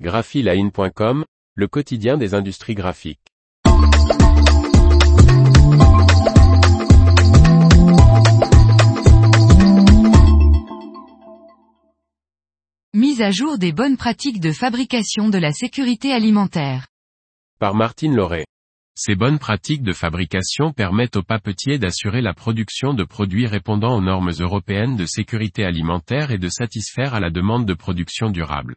graphiline.com, le quotidien des industries graphiques. Mise à jour des bonnes pratiques de fabrication de la sécurité alimentaire. Par Martine Lauré. Ces bonnes pratiques de fabrication permettent aux papetiers d'assurer la production de produits répondant aux normes européennes de sécurité alimentaire et de satisfaire à la demande de production durable.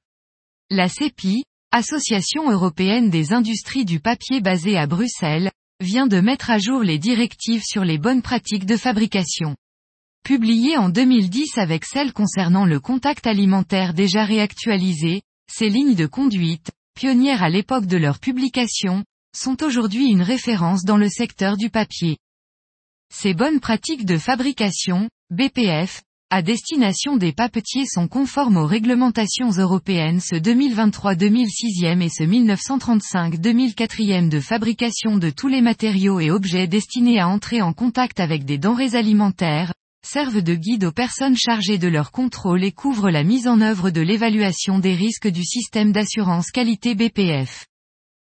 La CEPI, Association européenne des industries du papier basée à Bruxelles, vient de mettre à jour les directives sur les bonnes pratiques de fabrication. Publiées en 2010 avec celles concernant le contact alimentaire déjà réactualisées, ces lignes de conduite, pionnières à l'époque de leur publication, sont aujourd'hui une référence dans le secteur du papier. Ces bonnes pratiques de fabrication, BPF, à destination des papetiers sont conformes aux réglementations européennes ce 2023-2006 et ce 1935-2004 de fabrication de tous les matériaux et objets destinés à entrer en contact avec des denrées alimentaires, servent de guide aux personnes chargées de leur contrôle et couvrent la mise en œuvre de l'évaluation des risques du système d'assurance qualité BPF.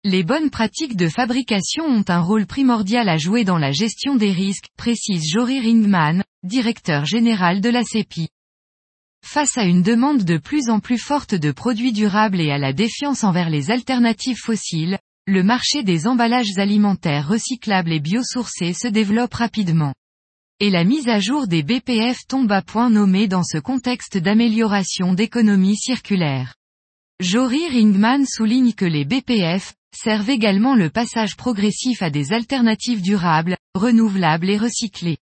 Les bonnes pratiques de fabrication ont un rôle primordial à jouer dans la gestion des risques, précise Jory Ringman, directeur général de la CEPI. Face à une demande de plus en plus forte de produits durables et à la défiance envers les alternatives fossiles, le marché des emballages alimentaires recyclables et biosourcés se développe rapidement. Et la mise à jour des BPF tombe à point nommé dans ce contexte d'amélioration d'économie circulaire. Jory Ringman souligne que les BPF, servent également le passage progressif à des alternatives durables, renouvelables et recyclées.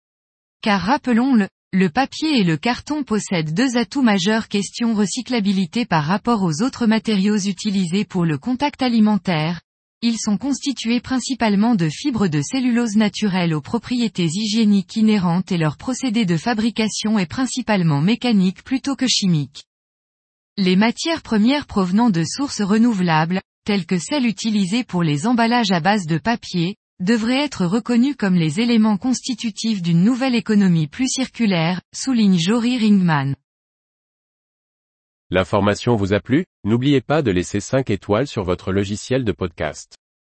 Car rappelons-le, le papier et le carton possèdent deux atouts majeurs question recyclabilité par rapport aux autres matériaux utilisés pour le contact alimentaire. Ils sont constitués principalement de fibres de cellulose naturelle aux propriétés hygiéniques inhérentes et leur procédé de fabrication est principalement mécanique plutôt que chimique. Les matières premières provenant de sources renouvelables, telles que celles utilisées pour les emballages à base de papier, devraient être reconnues comme les éléments constitutifs d'une nouvelle économie plus circulaire, souligne Jory Ringman. L'information vous a plu? N'oubliez pas de laisser 5 étoiles sur votre logiciel de podcast.